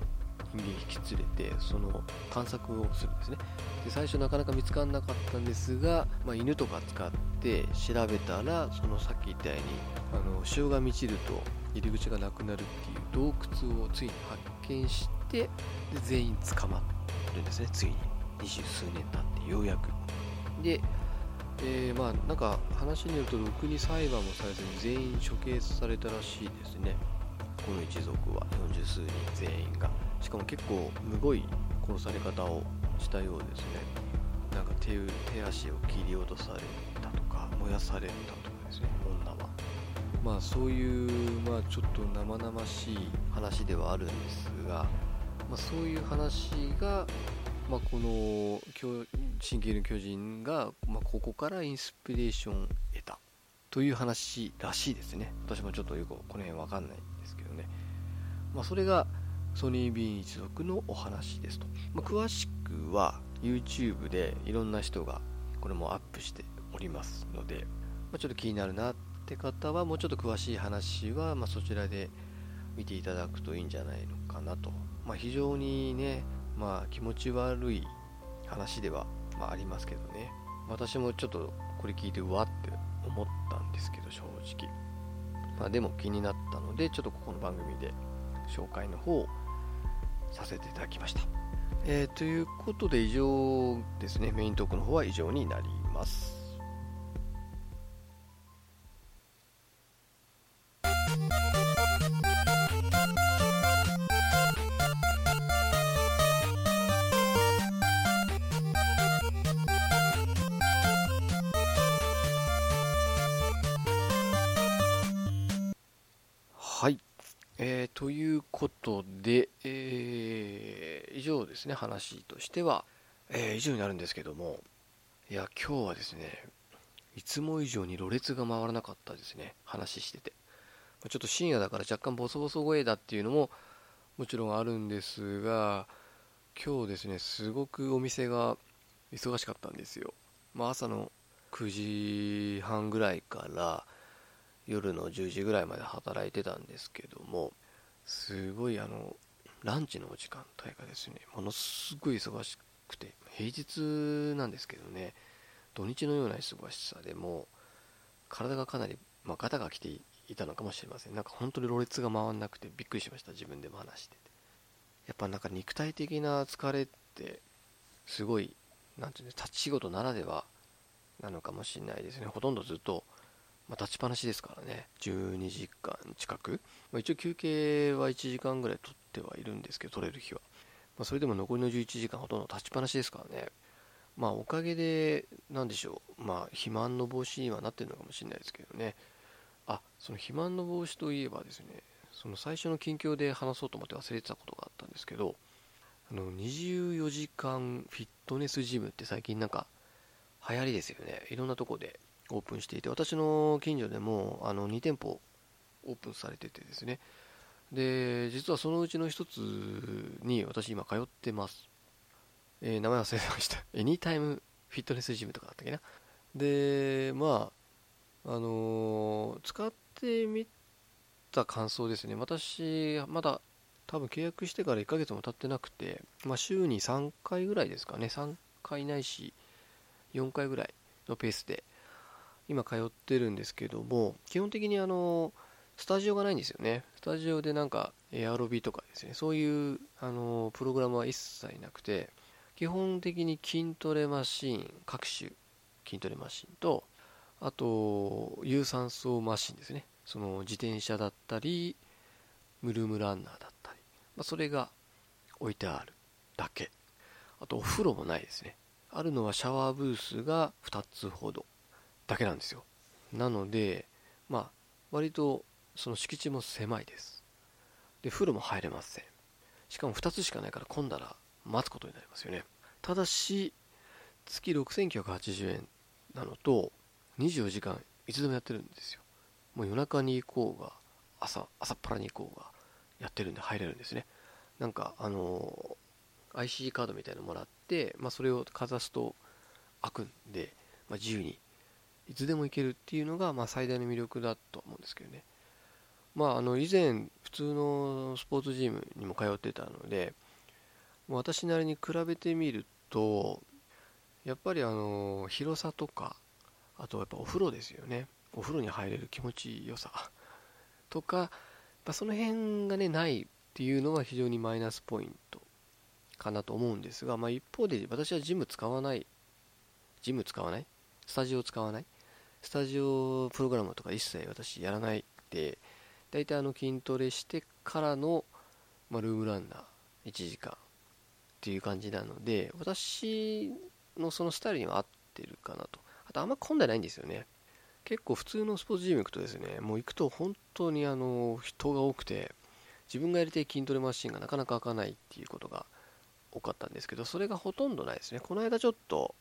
人間引き連れてその探索をするんですね。で最初なかなか見つからなかったんですが、まあ、犬とか使って調べたらそのさっき言ったようにあの潮が満ちると入り口がなくなるっていう洞窟をついに発見してで全員捕まってるんですねついに。二十数年経ってようやく。でえー、まあなんか話によるとろくに裁判もされずに全員処刑されたらしいですね。この一族は。40数人全員が。しかも結構むごい殺され方をしたようですね。なんか手手足を切り落とされたとか燃やされたとかですね。女は。まあそういうまあちょっと生々しい話ではあるんですが、まあ、そういう話がまあ、この「進撃の巨人が」まあ、ここからインスピレーションを得たという話らしいですね。私もちょっとよくこの辺わかんないんですけどね、まあ、それがソニー・ビーン一族のお話ですと、ま、詳しくは YouTube でいろんな人がこれもアップしておりますので、ま、ちょっと気になるなって方はもうちょっと詳しい話は、まそちらで見ていただくといいんじゃないのかなと、ま非常にねまあ気持ち悪い話では、まあ、ありますけどね。私もちょっとこれ聞いてうわって思ったんですけど正直。まあでも気になったのでちょっとここの番組で紹介の方をさせていただきました、えー、ということで以上ですね。メイントークの方は以上になります。はいえー、ということで、えー、以上ですね、話としては、えー、以上になるんですけども、いや、今日はですね、いつも以上にろれつが回らなかったですね、話してて。ちょっと深夜だから若干ボソボソ声だっていうのももちろんあるんですが、今日ですね、すごくお店が忙しかったんですよ。まあ、朝の9時半ぐらいから、夜の10時ぐらいまで働いてたんですけどもすごいあのランチのお時間帯がですねものすごい忙しくて平日なんですけどね土日のような忙しさでも体がかなり、まあ、ガタが来ていたのかもしれません。なんか本当にろれつが回んなくてびっくりしました自分でも話してて。やっぱなんか肉体的な疲れってすごいなんていうの立ち仕事ならではなのかもしれないですね。ほとんどずっと、まあ、立ちっぱなしですからね。12時間近く、まあ、一応休憩は1時間ぐらい取ってはいるんですけど取れる日は、まあ、それでも残りの11時間ほとんど立ちっぱなしですからね。まあおかげで何でしょう。まあ肥満の防止にはなってるのかもしれないですけどね。あその肥満の防止といえばですねその最初の近況で話そうと思って忘れてたことがあったんですけどあの24時間フィットネスジムって最近なんか流行りですよね。いろんなとこでオープンしていて私の近所でもあの2店舗オープンされててですね。で実はそのうちの1つに私今通ってます、えー、名前忘れてました。エニタイムフィットネスジムとかだったっけな。でまああのー、使ってみた感想ですね。私まだ多分契約してから1ヶ月も経ってなくて、まあ、週に3回ぐらいですかね。3回ないし4回ぐらいのペースで今通ってるんですけども基本的にあのスタジオがないんですよね。スタジオでなんかエアロビとかですね。そういうあのプログラムは一切なくて基本的に筋トレマシン各種筋トレマシンとあと有酸素マシンですね。その自転車だったりムルムランナーだったり、まあ、それが置いてあるだけ。あとお風呂もないですね。あるのはシャワーブースが2つほど。だけなんですよ。なのでまあ割とその敷地も狭いです。で風呂も入れません。しかも2つしかないから混んだら待つことになりますよね。ただし月6980円なのと24時間いつでもやってるんですよ。もう夜中に行こうが朝朝っぱらに行こうがやってるんで入れるんですね。なんかあの IC カードみたいなのもらって、まあ、それをかざすと開くんで、まあ、自由にいつでも行けるっていうのが、まあ、最大の魅力だと思うんですけどね。まああの以前普通のスポーツジムにも通ってたので私なりに比べてみるとやっぱりあの広さとかあとやっぱお風呂ですよね。お風呂に入れる気持ちよさ [LAUGHS] とかその辺がねないっていうのは非常にマイナスポイントかなと思うんですが、まあ、一方で私はジム使わない。ジム使わない。スタジオ使わない。スタジオプログラムとか一切私やらないで大体あの筋トレしてからの、まあ、ルームランナー1時間っていう感じなので私のそのスタイルには合ってるかなと。あとあんま混んでないんですよね。結構普通のスポーツジム行くとですねもう行くと本当にあの人が多くて自分がやりたい筋トレマシンがなかなか開かないっていうことが多かったんですけどそれがほとんどないですね。この間ちょっと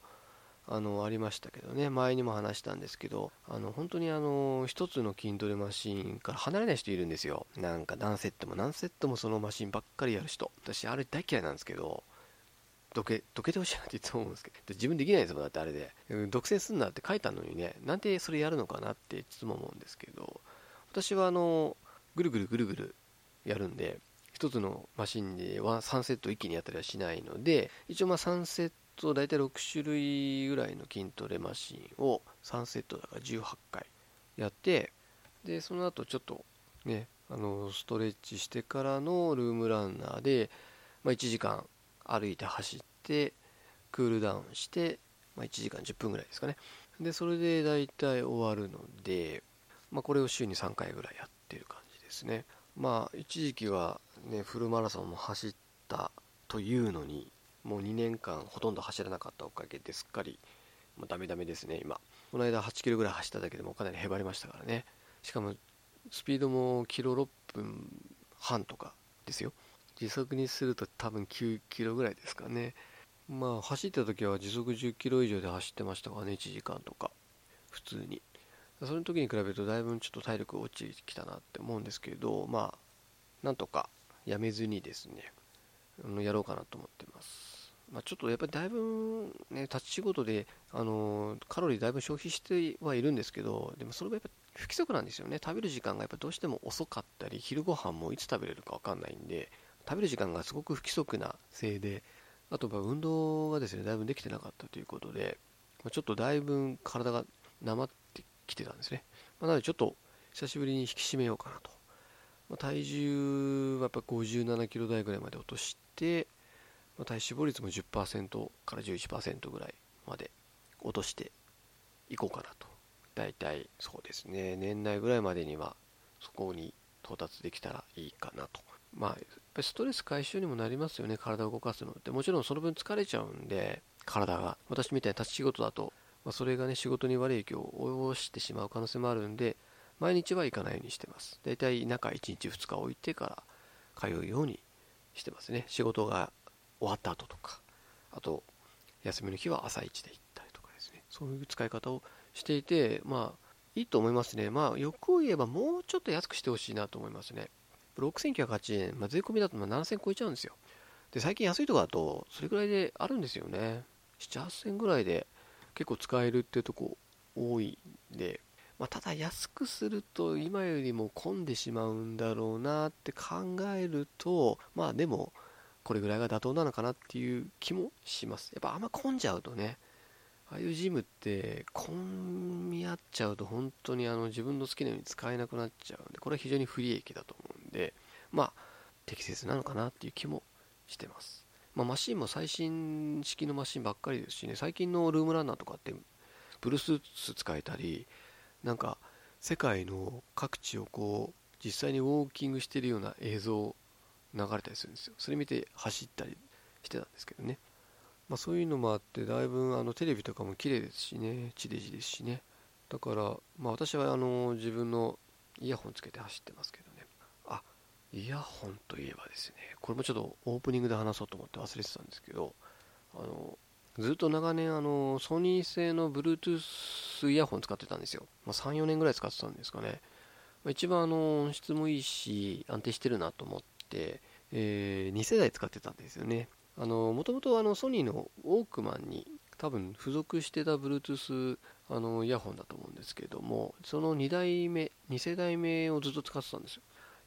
あのありましたけどね。前にも話したんですけどあの本当にあの一つの筋トレマシンから離れない人いるんですよ。なんか何セットも何セットもそのマシンばっかりやる人。私あれ大嫌いなんですけどどけどけてほしいなっていつも思うんですけど。自分できないですもんだってあれで。独占すんなって書いたのにね。なんでそれやるのかなっていつも思うんですけど。私はあのぐるぐるぐるぐるやるんで1つのマシンでは3セット一気にやったりはしないので一応まあ3セット大体6種類ぐらいの筋トレマシンを3セットだから18回やってでその後ちょっとねあのストレッチしてからのルームランナーで、まあ、1時間歩いて走ってクールダウンして、まあ、1時間10分ぐらいですかね。でそれで大体終わるので、まあ、これを週に3回ぐらいやってる感じですね。まあ一時期はねフルマラソンも走ったというのにもう2年間ほとんど走らなかったおかげですっかりもうダメダメですね今。この間8キロぐらい走っただけでもかなりへばりましたからね。しかもスピードもキロ6分半とかですよ。時速にすると多分9キロぐらいですかね。まあ走った時は時速10キロ以上で走ってましたからね1時間とか。普通に。その時に比べるとだいぶちょっと体力落ちてきたなって思うんですけどまあなんとかやめずにですねやろうかなと思ってます、まあ、ちょっとやっぱりだいぶね立ち仕事であのカロリーだいぶ消費してはいるんですけどでもそれがやっぱ不規則なんですよね。食べる時間がやっぱどうしても遅かったり昼ご飯もいつ食べれるか分かんないんで食べる時間がすごく不規則なせいであとは運動がですねだいぶできてなかったということでまちょっとだいぶ体がなまってきてたんですね、まあ、なのでちょっと久しぶりに引き締めようかなと、ま、体重はやっぱ57キロ台ぐらいまで落として、まあ、体脂肪率も10%から11%ぐらいまで落としていこうかなと。大体そうですね。年内ぐらいまでにはそこに到達できたらいいかなと。まあやっぱりストレス解消にもなりますよね。体を動かすのって。もちろんその分疲れちゃうんで体が。私みたいに立ち仕事だと、まあ、それがね仕事に悪い影響を及ぼしてしまう可能性もあるんで毎日は行かないようにしてます。大体中1日2日置いてから通うようにしてますね。仕事が終わった後とかあと休みの日は朝一で行ったりとかですね。そういう使い方をしていてまあいいと思いますね。まあ欲を言えばもうちょっと安くしてほしいなと思いますね。6980円、まあ、税込みだと7000超えちゃうんですよ。で最近安いとこだとそれぐらいであるんですよね。7 8000ぐらいで結構使えるっていうとこ多いんで。まあ、ただ安くすると今よりも混んでしまうんだろうなって考えるとまあでもこれぐらいが妥当なのかなっていう気もします。やっぱあんま混んじゃうとねああいうジムって混み合っちゃうと本当にあの自分の好きなように使えなくなっちゃうんでこれは非常に不利益だと思うんでまあ適切なのかなっていう気もしてます。まあ、マシンも最新式のマシンばっかりですしね最近のルームランナーとかってブルースーツ使えたりなんか世界の各地をこう実際にウォーキングしてるような映像流れたりするんですよ。それ見て走ったりしてたんですけどね。まあ、そういうのもあってだいぶあのテレビとかも綺麗ですしね。地デジですしね。だから、まあ、私はあの自分のイヤホンつけて走ってますけどね。あイヤホンといえばですね。これもちょっとオープニングで話そうと思って忘れてたんですけどあのずっと長年あのソニー製の Bluetooth イヤホン使ってたんですよ、まあ、34年ぐらい使ってたんですかね、一番あの音質もいいし安定してるなと思っ、えー、2世代使ってたんですよね。あのもともとあのソニーのウォークマンに多分付属してた Bluetooth あのイヤホンだと思うんですけどもその2代目2世代目をずっと使ってたんですよ。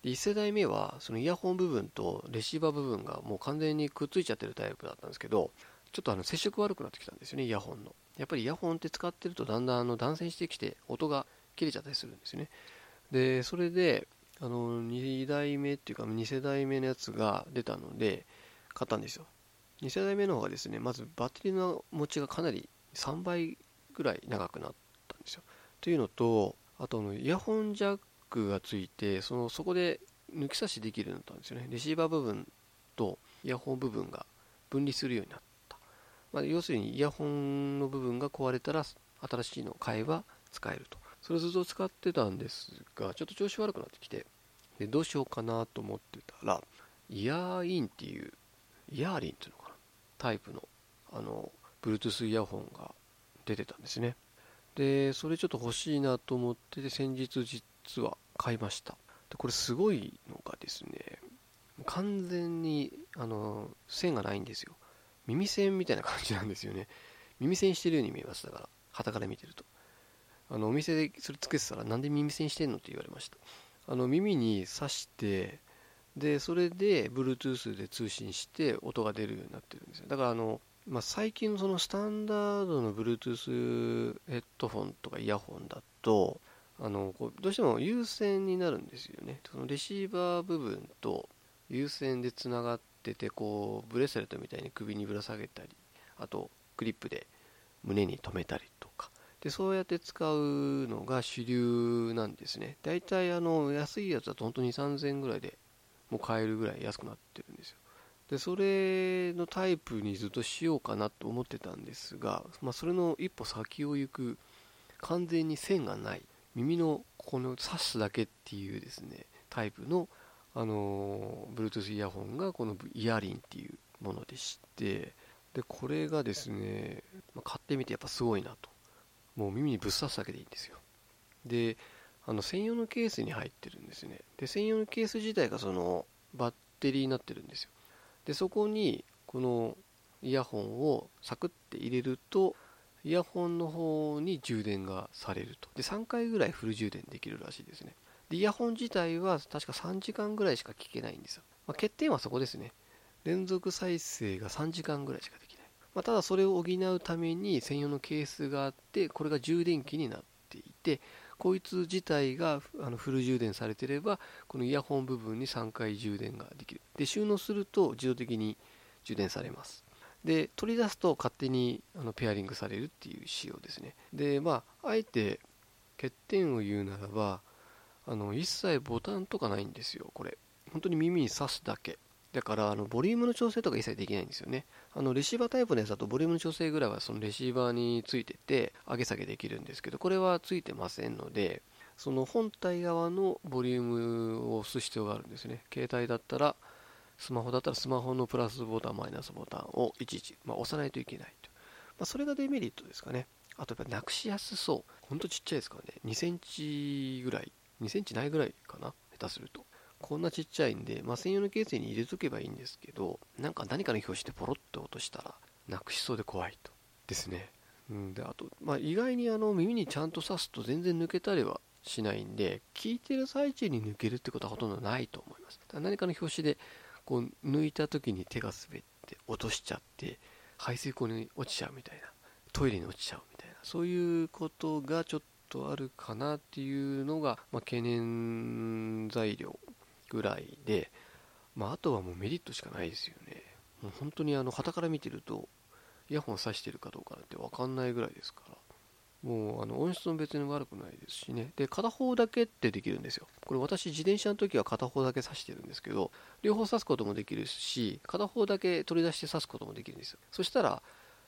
1世代目はそのイヤホン部分とレシーバー部分がもう完全にくっついちゃってるタイプだったんですけどちょっとあの接触悪くなってきたんですよねイヤホンの。やっぱりイヤホンって使ってるとだんだんあの断線してきて音が切れちゃったりするんですよね。でそれであの2代目っていうか2世代目のやつが出たので買ったんですよ。2世代目の方がですねまずバッテリーの持ちがかなり3倍ぐらい長くなったんですよ。というのとあとのイヤホンジャックがついてそのそこで抜き差しできるようになったんですよね。レシーバー部分とイヤホン部分が分離するようになった、まあ、要するにイヤホンの部分が壊れたら新しいのを買えば使えると。それをずっと使ってたんですがちょっと調子悪くなってきてでどうしようかなと思ってたらイヤーインっていうイヤーリンっていうのかなタイプのあの Bluetooth イヤホンが出てたんですね。でそれちょっと欲しいなと思ってで先日実は買いました。でこれすごいのがですね完全にあの線がないんですよ。耳栓みたいな感じなんですよね。耳栓してるように見えます。だから旗から見てると。あのお店でそれつけてたらなんで耳栓してんの？って言われました。あの耳に挿してでそれで Bluetooth で通信して音が出るようになってるんですよ。だからあの、まあ、最近のそのスタンダードの Bluetooth ヘッドフォンとかイヤホンだとあのこうどうしても有線になるんですよね。そのレシーバー部分と有線でつながっててこうブレスレットみたいに首にぶら下げたりあとクリップで胸に留めたりとか。でそうやって使うのが主流なんですね。大体あの安いやつだと本当に3000円ぐらいでもう買えるぐらい安くなってるんですよ。でそれのタイプにずっとしようかなと思ってたんですが、まあ、それの一歩先を行く完全に線がない。耳のこの刺すだけっていうですねタイプのあの Bluetooth イヤホンがこのイヤリンっていうものでしてでこれがですね、まあ、買ってみてやっぱすごいなと。もう耳にぶっ刺すだけでいいんですよ。であの専用のケースに入ってるんですね。で専用のケース自体がそのバッテリーになってるんですよ。でそこにこのイヤホンをサクッて入れるとイヤホンの方に充電がされると。で3回ぐらいフル充電できるらしいですね。でイヤホン自体は確か3時間ぐらいしか聞けないんですよ、まあ、欠点はそこですね。連続再生が3時間ぐらいしかできない、まあ、ただそれを補うために専用のケースがあってこれが充電器になっていてこいつ自体があのフル充電されてればこのイヤホン部分に3回充電ができる。で収納すると自動的に充電されます。で取り出すと勝手にあのペアリングされるっていう仕様ですね。でまああえて欠点を言うならばあの一切ボタンとかないんですよこれ。本当に耳に挿すだけ。だからあのボリュームの調整とか一切できないんですよね。あのレシーバータイプのやつだとボリュームの調整ぐらいはそのレシーバーについてて上げ下げできるんですけどこれはついてませんのでその本体側のボリュームを押す必要があるんですね。携帯だったらスマホだったらスマホのプラスボタンマイナスボタンをいちいち、まあ、押さないといけないと、まあ、それがデメリットですかね。あとやっぱなくしやすそう。ほんとちっちゃいですからね。2センチぐらい2センチないぐらいかな下手すると。こんなちっちゃいんで、まあ、専用のケースに入れとけばいいんですけど、なんか何かの表紙でポロッと落としたら、なくしそうで怖いと。ですね。うん、で、あと、まあ、意外にあの耳にちゃんと刺すと全然抜けたりはしないんで、聞いてる最中に抜けるってことはほとんどないと思います。何かの表紙で、こう、抜いた時に手が滑って落としちゃって、排水溝に落ちちゃうみたいな、トイレに落ちちゃうみたいな、そういうことがちょっとあるかなっていうのが、まあ、懸念材料ぐらいで、まあ、あとはもうメリットしかないですよね。もう本当にあの、旗から見てると、イヤホン挿してるかどうかなんてわかんないぐらいですから、もうあの音質も別に悪くないですしね。で、片方だけってできるんですよ。これ私、自転車の時は片方だけ挿してるんですけど、両方挿すこともできるし、片方だけ取り出して挿すこともできるんですよ。そしたら、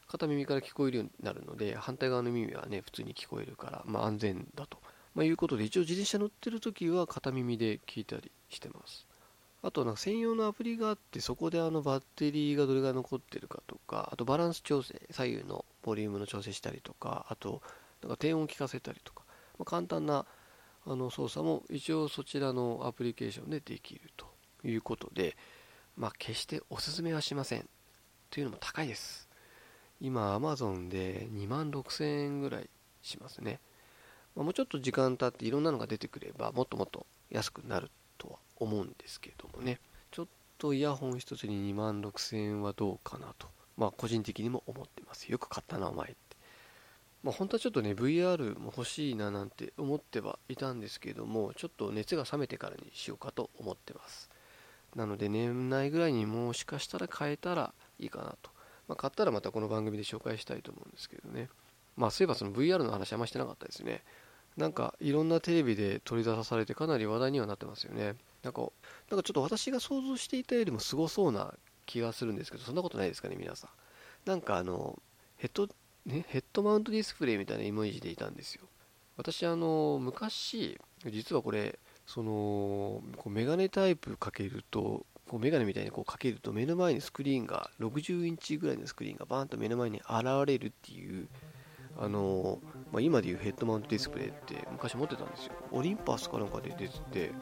片耳から聞こえるようになるので、反対側の耳はね、普通に聞こえるから、まあ安全だと。まあ、いうことで、一応自転車乗ってる時は片耳で聞いたりしてます。あとなんか専用のアプリがあって、そこであのバッテリーがどれぐらい残ってるかとか、あとバランス調整、左右のボリュームの調整したりとか、あとなんか低音を聞かせたりとか、まあ、簡単なあの操作も一応そちらのアプリケーションでできるということで、まあ、決しておすすめはしません。というのも高いです。今、Amazon で2万6000円ぐらいしますね。まあ、もうちょっと時間経っていろんなのが出てくれば、もっともっと安くなるとは思うんですけどもね、ちょっとイヤホン1つに2万6000円はどうかなと、まあ個人的にも思ってます。よく買ったな、お前って。まあ本当はちょっとね、VR も欲しいななんて思ってはいたんですけども、ちょっと熱が冷めてからにしようかと思ってます。なので年内ぐらいにもしかしたら買えたらいいかなと。まあ、買ったらまたこの番組で紹介したいと思うんですけどね。まあそういえばその VR の話あんましてなかったですね。なんかいろんなテレビで取り出されてかなり話題にはなってますよね。なんか、なんかちょっと私が想像していたよりもすごそうな気がするんですけど、そんなことないですかね、皆さん。なんかあの、ヘッド、ね、ヘッドマウントディスプレイみたいなイメージでいたんですよ。私あの、昔、実はこれ、その、こうメガネタイプかけると、こうメガネみたいにこうかけると目の前にスクリーンが60インチぐらいのスクリーンがバーンと目の前に現れるっていうあのまあ、今でいうヘッドマウントディスプレイって昔持ってたんですよ。オリンパスかなんかで出てて、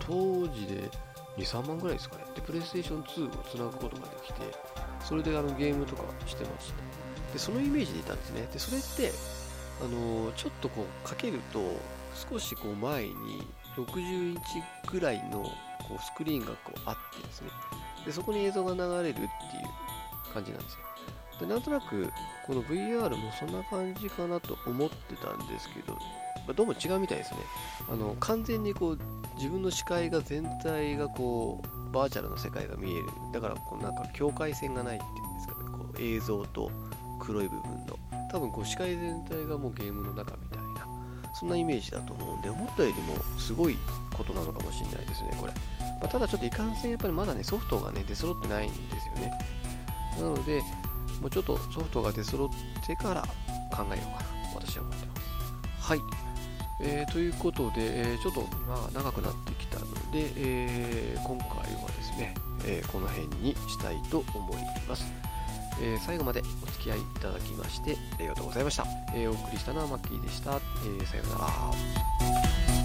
当時で2、3万ぐらいですかね。で、プレイステーション2をつなぐことができて、それであのゲームとかしてました。で、そのイメージでいたんですね。で、それって、あのちょっとこうかけると、少しこう前に60インチぐらいのこうスクリーンがこうあってですね。で、そこに映像が流れるっていう感じなんですよ。でなんとなくこの VR もそんな感じかなと思ってたんですけど、まあ、どうも違うみたいですね。あの完全にこう自分の視界が全体がこうバーチャルの世界が見える。だからこうなんか境界線がないっていうんですかね。こう映像と黒い部分の。多分こう視界全体がもうゲームの中みたいなそんなイメージだと思うんで思ったよりもすごいことなのかもしれないですねこれ、まあ、ただちょっといかんせんやっぱりまだねソフトがね出揃ってないんですよね。なのでもうちょっとソフトが出揃ってから考えようかな、私は思ってます。はい。えー、ということで、えー、ちょっとまあ長くなってきたので、えー、今回はですね、えこの辺にしたいと思います。え最後までお付き合いいただきましてありがとうございました。えお送りしたのはマッキーでした。えさようなら。